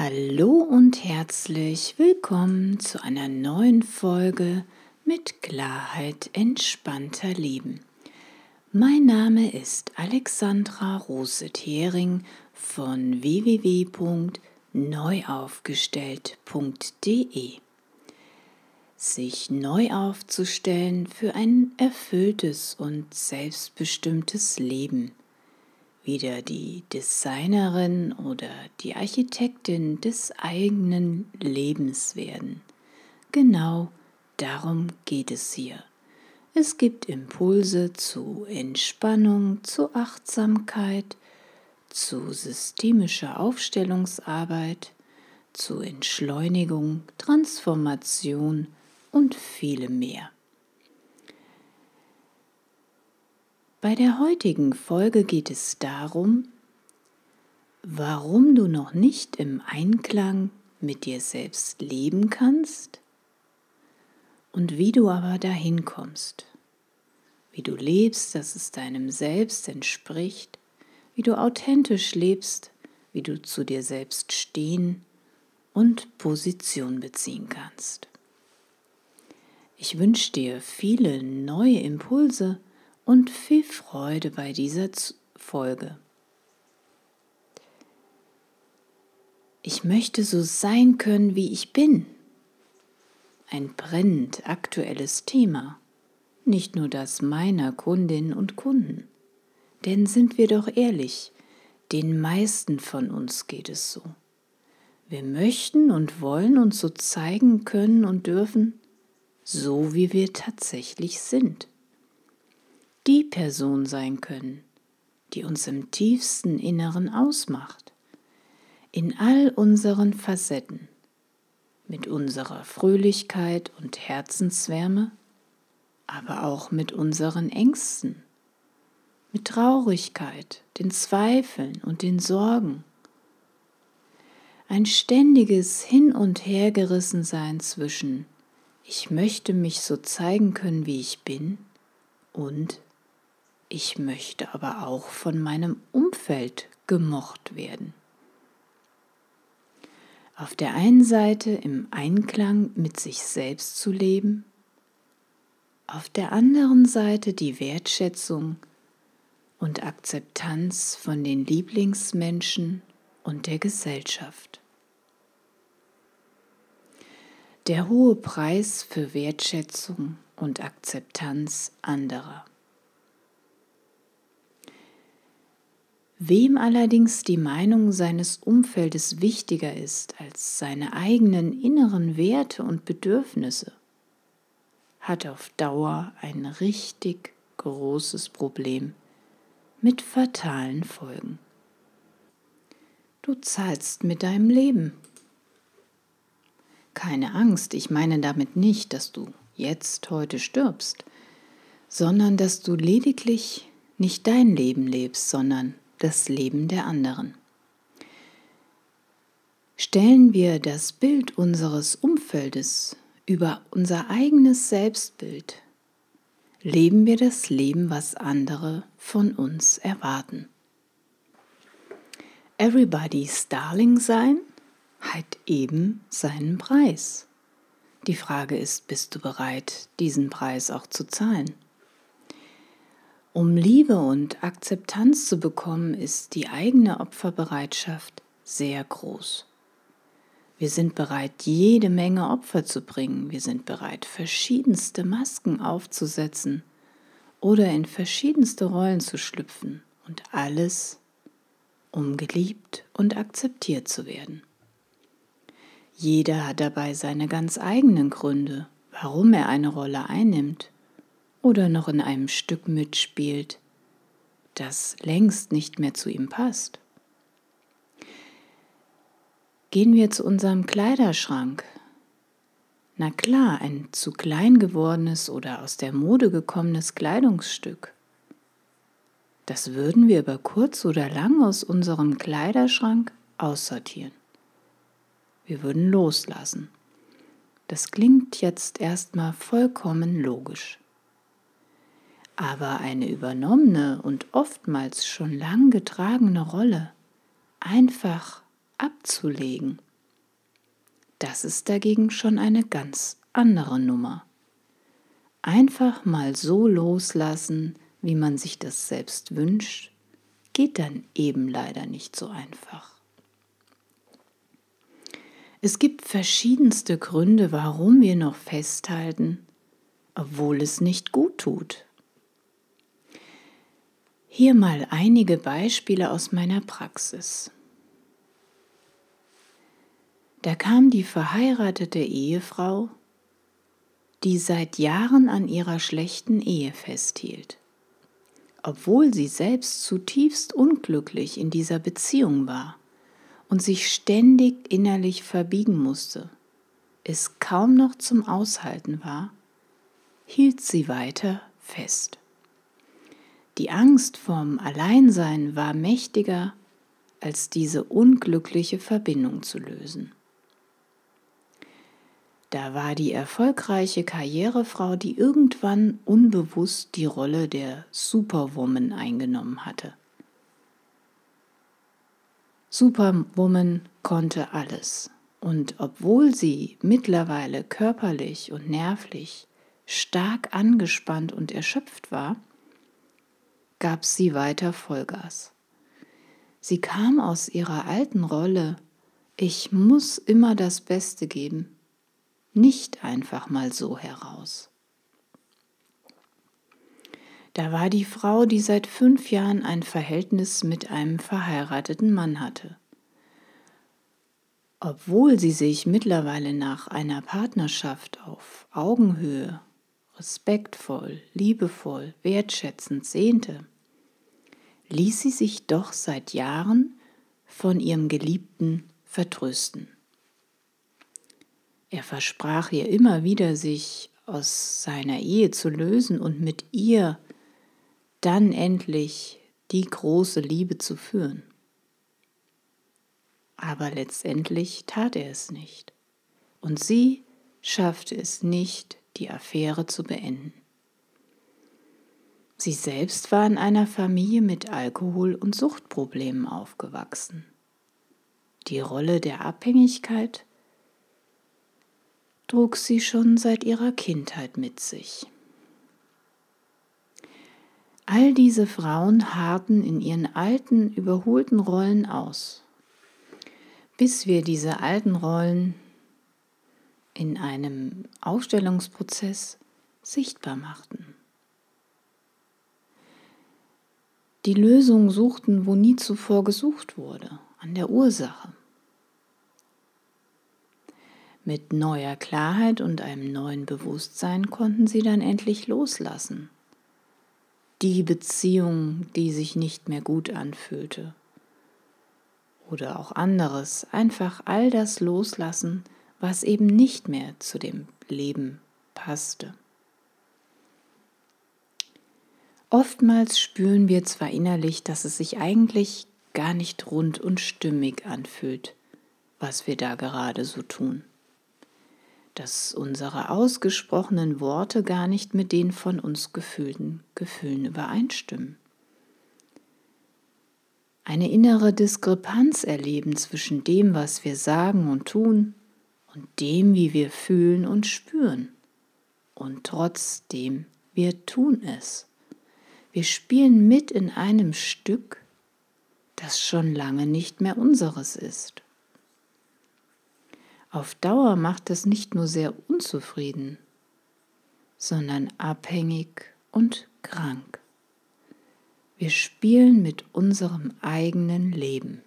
Hallo und herzlich willkommen zu einer neuen Folge mit Klarheit entspannter Leben. Mein Name ist Alexandra Rose-Thering von www.neuaufgestellt.de. Sich neu aufzustellen für ein erfülltes und selbstbestimmtes Leben – wieder die Designerin oder die Architektin des eigenen Lebens werden. Genau darum geht es hier. Es gibt Impulse zu Entspannung, zu Achtsamkeit, zu systemischer Aufstellungsarbeit, zu Entschleunigung, Transformation und vielem mehr. Bei der heutigen Folge geht es darum, warum du noch nicht im Einklang mit dir selbst leben kannst und wie du aber dahin kommst, wie du lebst, dass es deinem Selbst entspricht, wie du authentisch lebst, wie du zu dir selbst stehen und Position beziehen kannst. Ich wünsche dir viele neue Impulse, und viel Freude bei dieser Folge. Ich möchte so sein können, wie ich bin. Ein brennend aktuelles Thema, nicht nur das meiner Kundinnen und Kunden. Denn sind wir doch ehrlich, den meisten von uns geht es so. Wir möchten und wollen uns so zeigen können und dürfen, so wie wir tatsächlich sind die Person sein können, die uns im tiefsten Inneren ausmacht, in all unseren Facetten, mit unserer Fröhlichkeit und Herzenswärme, aber auch mit unseren Ängsten, mit Traurigkeit, den Zweifeln und den Sorgen. Ein ständiges Hin und Hergerissensein zwischen ich möchte mich so zeigen können, wie ich bin und ich möchte aber auch von meinem Umfeld gemocht werden. Auf der einen Seite im Einklang mit sich selbst zu leben, auf der anderen Seite die Wertschätzung und Akzeptanz von den Lieblingsmenschen und der Gesellschaft. Der hohe Preis für Wertschätzung und Akzeptanz anderer. Wem allerdings die Meinung seines Umfeldes wichtiger ist als seine eigenen inneren Werte und Bedürfnisse, hat auf Dauer ein richtig großes Problem mit fatalen Folgen. Du zahlst mit deinem Leben. Keine Angst, ich meine damit nicht, dass du jetzt heute stirbst, sondern dass du lediglich nicht dein Leben lebst, sondern das Leben der anderen. Stellen wir das Bild unseres Umfeldes über unser eigenes Selbstbild, leben wir das Leben, was andere von uns erwarten. Everybody's Darling sein hat eben seinen Preis. Die Frage ist, bist du bereit, diesen Preis auch zu zahlen? Um Liebe und Akzeptanz zu bekommen, ist die eigene Opferbereitschaft sehr groß. Wir sind bereit, jede Menge Opfer zu bringen. Wir sind bereit, verschiedenste Masken aufzusetzen oder in verschiedenste Rollen zu schlüpfen und alles, um geliebt und akzeptiert zu werden. Jeder hat dabei seine ganz eigenen Gründe, warum er eine Rolle einnimmt oder noch in einem Stück mitspielt, das längst nicht mehr zu ihm passt. Gehen wir zu unserem Kleiderschrank. Na klar, ein zu klein gewordenes oder aus der Mode gekommenes Kleidungsstück. Das würden wir über kurz oder lang aus unserem Kleiderschrank aussortieren. Wir würden loslassen. Das klingt jetzt erstmal vollkommen logisch aber eine übernommene und oftmals schon lang getragene Rolle einfach abzulegen, Das ist dagegen schon eine ganz andere Nummer. Einfach mal so loslassen, wie man sich das selbst wünscht, geht dann eben leider nicht so einfach. Es gibt verschiedenste Gründe, warum wir noch festhalten, obwohl es nicht gut tut. Hier mal einige Beispiele aus meiner Praxis. Da kam die verheiratete Ehefrau, die seit Jahren an ihrer schlechten Ehe festhielt. Obwohl sie selbst zutiefst unglücklich in dieser Beziehung war und sich ständig innerlich verbiegen musste, es kaum noch zum Aushalten war, hielt sie weiter fest. Die Angst vom Alleinsein war mächtiger, als diese unglückliche Verbindung zu lösen. Da war die erfolgreiche Karrierefrau, die irgendwann unbewusst die Rolle der Superwoman eingenommen hatte. Superwoman konnte alles. Und obwohl sie mittlerweile körperlich und nervlich stark angespannt und erschöpft war, gab sie weiter Vollgas. Sie kam aus ihrer alten Rolle, ich muss immer das Beste geben, nicht einfach mal so heraus. Da war die Frau, die seit fünf Jahren ein Verhältnis mit einem verheirateten Mann hatte. Obwohl sie sich mittlerweile nach einer Partnerschaft auf Augenhöhe, respektvoll, liebevoll, wertschätzend sehnte, ließ sie sich doch seit Jahren von ihrem Geliebten vertrösten. Er versprach ihr immer wieder, sich aus seiner Ehe zu lösen und mit ihr dann endlich die große Liebe zu führen. Aber letztendlich tat er es nicht. Und sie schaffte es nicht, die Affäre zu beenden. Sie selbst war in einer Familie mit Alkohol- und Suchtproblemen aufgewachsen. Die Rolle der Abhängigkeit trug sie schon seit ihrer Kindheit mit sich. All diese Frauen harrten in ihren alten, überholten Rollen aus, bis wir diese alten Rollen in einem Aufstellungsprozess sichtbar machten. Die Lösung suchten, wo nie zuvor gesucht wurde, an der Ursache. Mit neuer Klarheit und einem neuen Bewusstsein konnten sie dann endlich loslassen. Die Beziehung, die sich nicht mehr gut anfühlte. Oder auch anderes, einfach all das loslassen, was eben nicht mehr zu dem Leben passte. Oftmals spüren wir zwar innerlich, dass es sich eigentlich gar nicht rund und stimmig anfühlt, was wir da gerade so tun dass unsere ausgesprochenen Worte gar nicht mit den von uns gefühlten Gefühlen übereinstimmen. Eine innere Diskrepanz erleben zwischen dem, was wir sagen und tun, und dem, wie wir fühlen und spüren. Und trotzdem, wir tun es. Wir spielen mit in einem Stück, das schon lange nicht mehr unseres ist. Auf Dauer macht es nicht nur sehr unzufrieden, sondern abhängig und krank. Wir spielen mit unserem eigenen Leben.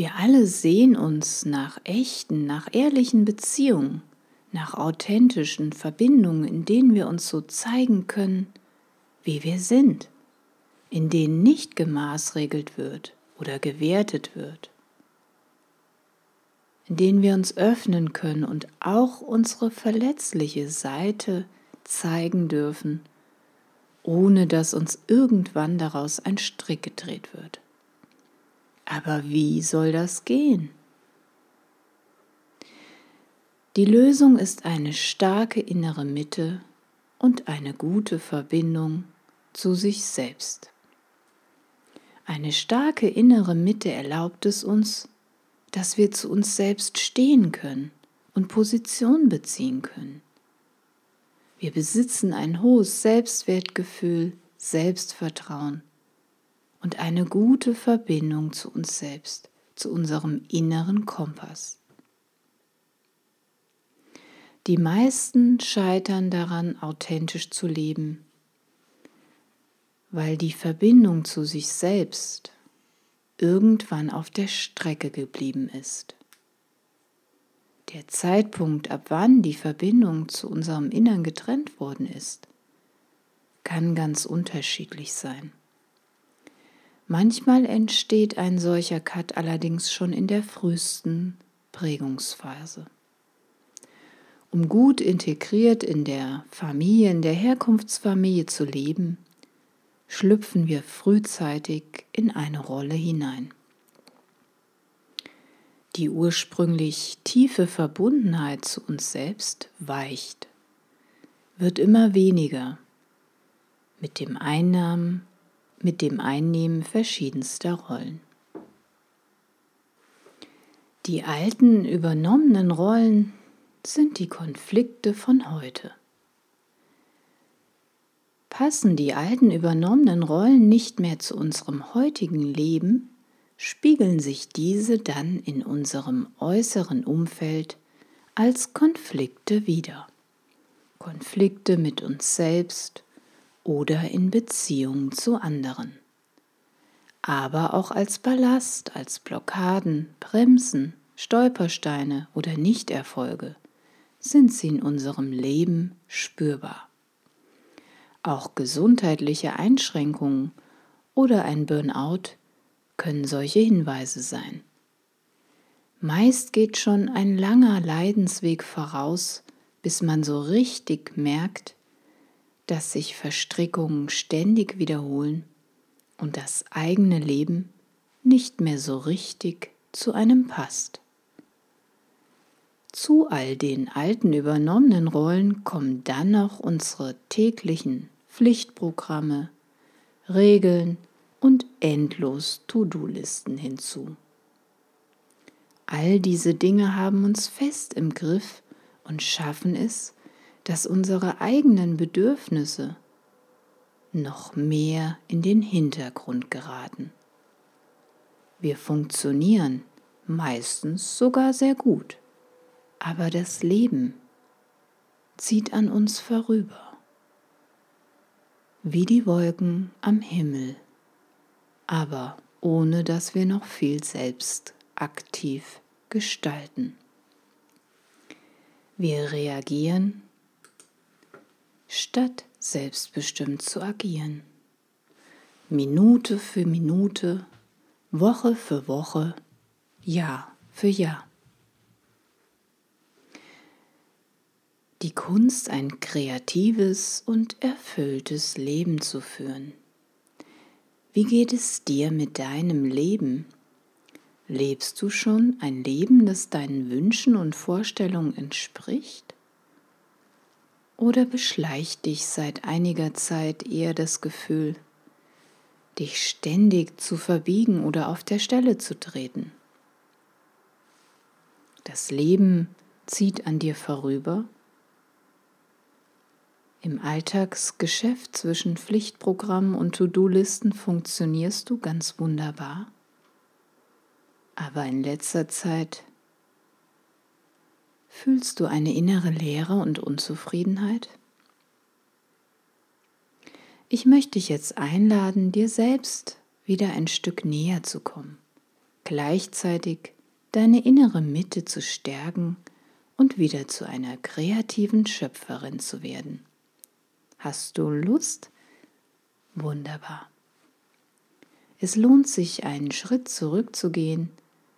Wir alle sehen uns nach echten, nach ehrlichen Beziehungen, nach authentischen Verbindungen, in denen wir uns so zeigen können, wie wir sind, in denen nicht gemaßregelt wird oder gewertet wird in denen wir uns öffnen können und auch unsere verletzliche Seite zeigen dürfen, ohne dass uns irgendwann daraus ein Strick gedreht wird. Aber wie soll das gehen? Die Lösung ist eine starke innere Mitte und eine gute Verbindung zu sich selbst. Eine starke innere Mitte erlaubt es uns, dass wir zu uns selbst stehen können und Position beziehen können. Wir besitzen ein hohes Selbstwertgefühl, Selbstvertrauen und eine gute Verbindung zu uns selbst, zu unserem inneren Kompass. Die meisten scheitern daran, authentisch zu leben, weil die Verbindung zu sich selbst irgendwann auf der Strecke geblieben ist. Der Zeitpunkt, ab wann die Verbindung zu unserem Innern getrennt worden ist, kann ganz unterschiedlich sein. Manchmal entsteht ein solcher Cut allerdings schon in der frühesten Prägungsphase. Um gut integriert in der Familie, in der Herkunftsfamilie zu leben, schlüpfen wir frühzeitig in eine Rolle hinein. Die ursprünglich tiefe Verbundenheit zu uns selbst weicht, wird immer weniger mit dem Einnahmen, mit dem Einnehmen verschiedenster Rollen. Die alten übernommenen Rollen sind die Konflikte von heute. Passen die alten übernommenen Rollen nicht mehr zu unserem heutigen Leben, spiegeln sich diese dann in unserem äußeren Umfeld als Konflikte wider. Konflikte mit uns selbst oder in Beziehung zu anderen. Aber auch als Ballast, als Blockaden, Bremsen, Stolpersteine oder Nichterfolge sind sie in unserem Leben spürbar. Auch gesundheitliche Einschränkungen oder ein Burnout können solche Hinweise sein. Meist geht schon ein langer Leidensweg voraus, bis man so richtig merkt, dass sich Verstrickungen ständig wiederholen und das eigene Leben nicht mehr so richtig zu einem passt. Zu all den alten übernommenen Rollen kommen dann noch unsere täglichen Pflichtprogramme, Regeln und endlos To-Do-Listen hinzu. All diese Dinge haben uns fest im Griff und schaffen es, dass unsere eigenen Bedürfnisse noch mehr in den Hintergrund geraten. Wir funktionieren meistens sogar sehr gut, aber das Leben zieht an uns vorüber, wie die Wolken am Himmel aber ohne dass wir noch viel selbst aktiv gestalten. Wir reagieren, statt selbstbestimmt zu agieren. Minute für Minute, Woche für Woche, Jahr für Jahr. Die Kunst, ein kreatives und erfülltes Leben zu führen. Wie geht es dir mit deinem Leben? Lebst du schon ein Leben, das deinen Wünschen und Vorstellungen entspricht? Oder beschleicht dich seit einiger Zeit eher das Gefühl, dich ständig zu verbiegen oder auf der Stelle zu treten? Das Leben zieht an dir vorüber im Alltagsgeschäft zwischen Pflichtprogrammen und To-Do-Listen funktionierst du ganz wunderbar. Aber in letzter Zeit fühlst du eine innere Leere und Unzufriedenheit? Ich möchte dich jetzt einladen, dir selbst wieder ein Stück näher zu kommen, gleichzeitig deine innere Mitte zu stärken und wieder zu einer kreativen Schöpferin zu werden. Hast du Lust? Wunderbar. Es lohnt sich, einen Schritt zurückzugehen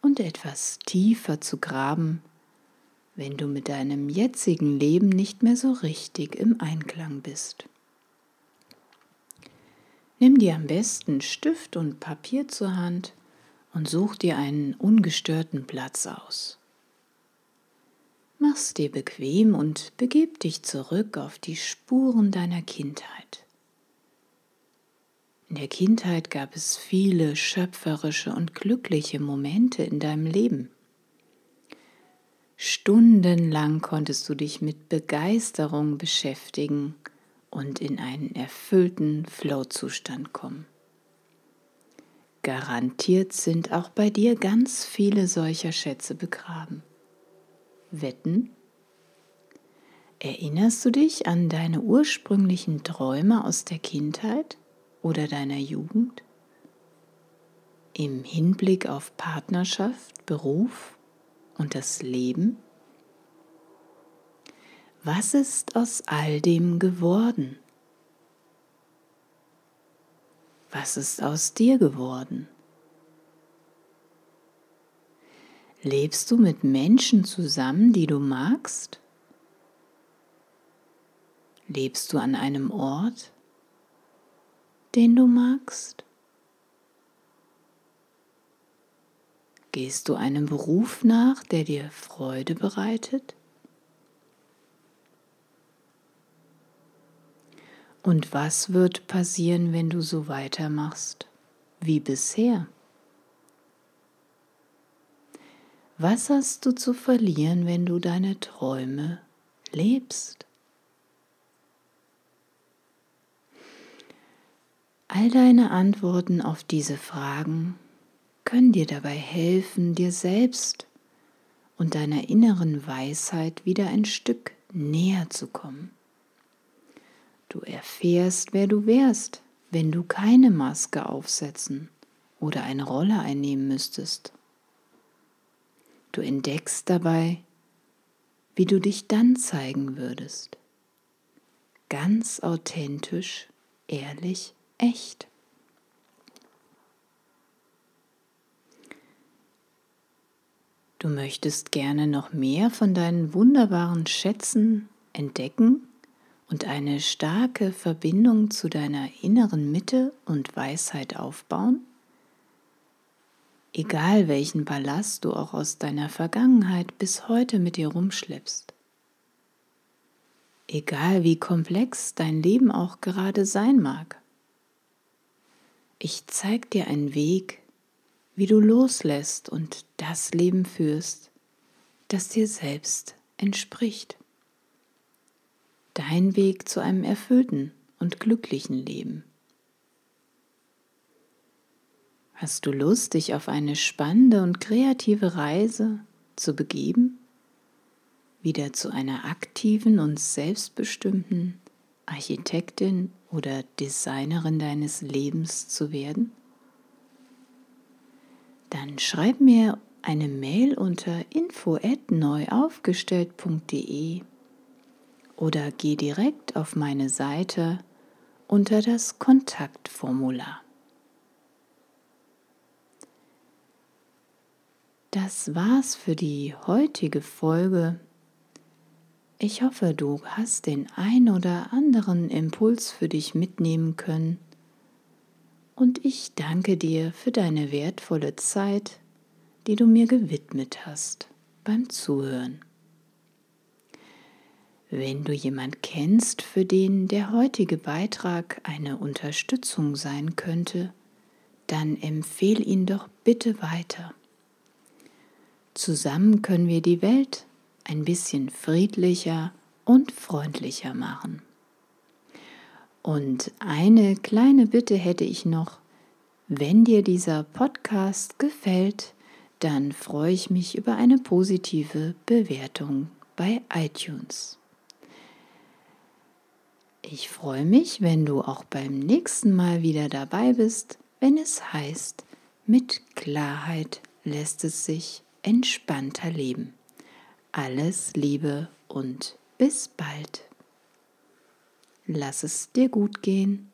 und etwas tiefer zu graben, wenn du mit deinem jetzigen Leben nicht mehr so richtig im Einklang bist. Nimm dir am besten Stift und Papier zur Hand und such dir einen ungestörten Platz aus. Mach's dir bequem und begib dich zurück auf die Spuren deiner Kindheit. In der Kindheit gab es viele schöpferische und glückliche Momente in deinem Leben. Stundenlang konntest du dich mit Begeisterung beschäftigen und in einen erfüllten Flow-Zustand kommen. Garantiert sind auch bei dir ganz viele solcher Schätze begraben. Wetten? Erinnerst du dich an deine ursprünglichen Träume aus der Kindheit oder deiner Jugend? Im Hinblick auf Partnerschaft, Beruf und das Leben? Was ist aus all dem geworden? Was ist aus dir geworden? Lebst du mit Menschen zusammen, die du magst? Lebst du an einem Ort, den du magst? Gehst du einem Beruf nach, der dir Freude bereitet? Und was wird passieren, wenn du so weitermachst wie bisher? Was hast du zu verlieren, wenn du deine Träume lebst? All deine Antworten auf diese Fragen können dir dabei helfen, dir selbst und deiner inneren Weisheit wieder ein Stück näher zu kommen. Du erfährst, wer du wärst, wenn du keine Maske aufsetzen oder eine Rolle einnehmen müsstest. Du entdeckst dabei, wie du dich dann zeigen würdest. Ganz authentisch, ehrlich echt. Du möchtest gerne noch mehr von deinen wunderbaren Schätzen entdecken und eine starke Verbindung zu deiner inneren Mitte und Weisheit aufbauen? Egal welchen Ballast du auch aus deiner Vergangenheit bis heute mit dir rumschleppst. Egal wie komplex dein Leben auch gerade sein mag. Ich zeig dir einen Weg, wie du loslässt und das Leben führst, das dir selbst entspricht. Dein Weg zu einem erfüllten und glücklichen Leben. Hast du Lust, dich auf eine spannende und kreative Reise zu begeben? Wieder zu einer aktiven und selbstbestimmten Architektin oder Designerin deines Lebens zu werden? Dann schreib mir eine Mail unter info@neuaufgestellt.de oder geh direkt auf meine Seite unter das Kontaktformular. Das war's für die heutige Folge ich hoffe, du hast den ein oder anderen Impuls für dich mitnehmen können und ich danke dir für deine wertvolle Zeit, die du mir gewidmet hast beim Zuhören. Wenn du jemand kennst, für den der heutige Beitrag eine Unterstützung sein könnte, dann empfehle ihn doch bitte weiter. Zusammen können wir die Welt ein bisschen friedlicher und freundlicher machen. Und eine kleine Bitte hätte ich noch. Wenn dir dieser Podcast gefällt, dann freue ich mich über eine positive Bewertung bei iTunes. Ich freue mich, wenn du auch beim nächsten Mal wieder dabei bist, wenn es heißt, mit Klarheit lässt es sich entspannter leben. Alles Liebe und bis bald. Lass es dir gut gehen.